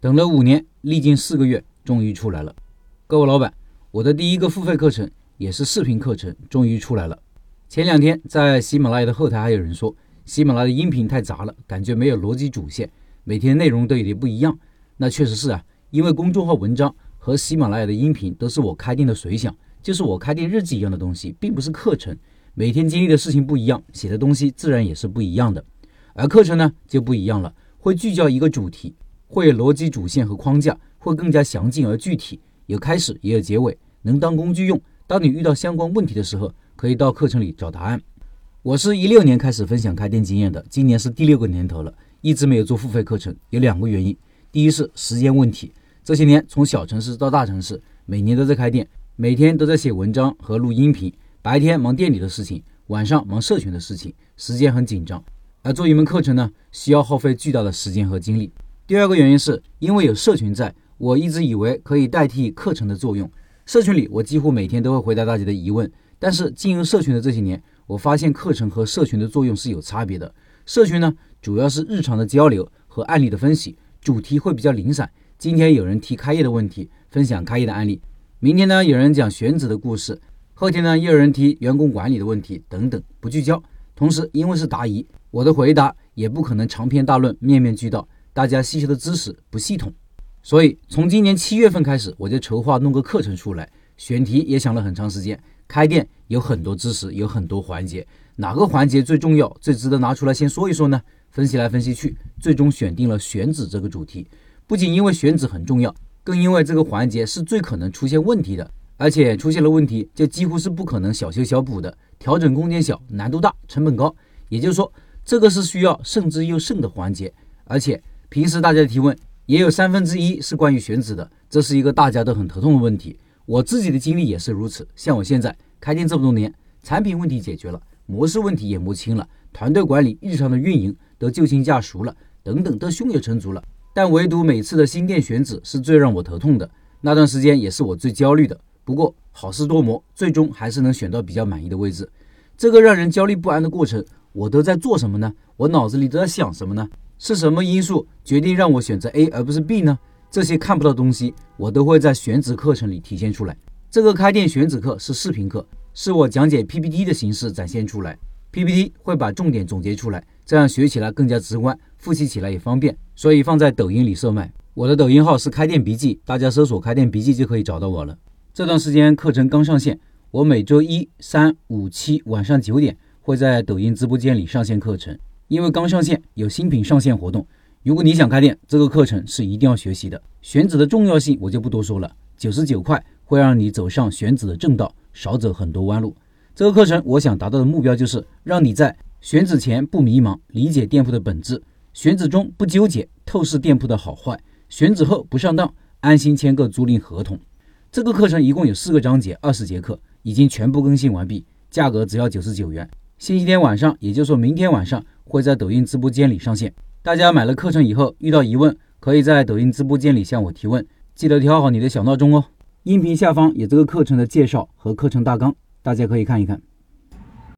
等了五年，历经四个月，终于出来了。各位老板，我的第一个付费课程也是视频课程，终于出来了。前两天在喜马拉雅的后台还有人说，喜马拉雅的音频太杂了，感觉没有逻辑主线，每天内容都有点不一样。那确实是啊，因为公众号文章和喜马拉雅的音频都是我开店的随想，就是我开店日记一样的东西，并不是课程。每天经历的事情不一样，写的东西自然也是不一样的。而课程呢就不一样了，会聚焦一个主题，会有逻辑主线和框架，会更加详尽而具体，有开始也有结尾，能当工具用。当你遇到相关问题的时候，可以到课程里找答案。我是一六年开始分享开店经验的，今年是第六个年头了，一直没有做付费课程，有两个原因。第一是时间问题，这些年从小城市到大城市，每年都在开店，每天都在写文章和录音频。白天忙店里的事情，晚上忙社群的事情，时间很紧张。而做一门课程呢，需要耗费巨大的时间和精力。第二个原因是因为有社群在，我一直以为可以代替课程的作用。社群里我几乎每天都会回答大家的疑问，但是进入社群的这些年，我发现课程和社群的作用是有差别的。社群呢，主要是日常的交流和案例的分析，主题会比较零散。今天有人提开业的问题，分享开业的案例；明天呢，有人讲选址的故事。后天呢，又有人提员工管理的问题等等，不聚焦。同时，因为是答疑，我的回答也不可能长篇大论、面面俱到，大家吸收的知识不系统。所以，从今年七月份开始，我就筹划弄个课程出来，选题也想了很长时间。开店有很多知识，有很多环节，哪个环节最重要、最值得拿出来先说一说呢？分析来分析去，最终选定了选址这个主题。不仅因为选址很重要，更因为这个环节是最可能出现问题的。而且出现了问题，就几乎是不可能小修小补的，调整空间小，难度大，成本高。也就是说，这个是需要慎之又慎的环节。而且平时大家的提问也有三分之一是关于选址的，这是一个大家都很头痛的问题。我自己的经历也是如此。像我现在开店这么多年，产品问题解决了，模式问题也摸清了，团队管理、日常的运营都就近驾熟了，等等都胸有成竹了。但唯独每次的新店选址是最让我头痛的，那段时间也是我最焦虑的。不过好事多磨，最终还是能选到比较满意的位置。这个让人焦虑不安的过程，我都在做什么呢？我脑子里都在想什么呢？是什么因素决定让我选择 A 而不是 B 呢？这些看不到东西，我都会在选址课程里体现出来。这个开店选址课是视频课，是我讲解 PPT 的形式展现出来。PPT 会把重点总结出来，这样学起来更加直观，复习起来也方便，所以放在抖音里售卖。我的抖音号是开店笔记，大家搜索开店笔记就可以找到我了。这段时间课程刚上线，我每周一、三、五、七晚上九点会在抖音直播间里上线课程。因为刚上线有新品上线活动，如果你想开店，这个课程是一定要学习的。选址的重要性我就不多说了，九十九块会让你走上选址的正道，少走很多弯路。这个课程我想达到的目标就是让你在选址前不迷茫，理解店铺的本质；选址中不纠结，透视店铺的好坏；选址后不上当，安心签个租赁合同。这个课程一共有四个章节，二十节课，已经全部更新完毕，价格只要九十九元。星期天晚上，也就是说明天晚上会在抖音直播间里上线。大家买了课程以后遇到疑问，可以在抖音直播间里向我提问，记得调好你的小闹钟哦。音频下方有这个课程的介绍和课程大纲，大家可以看一看。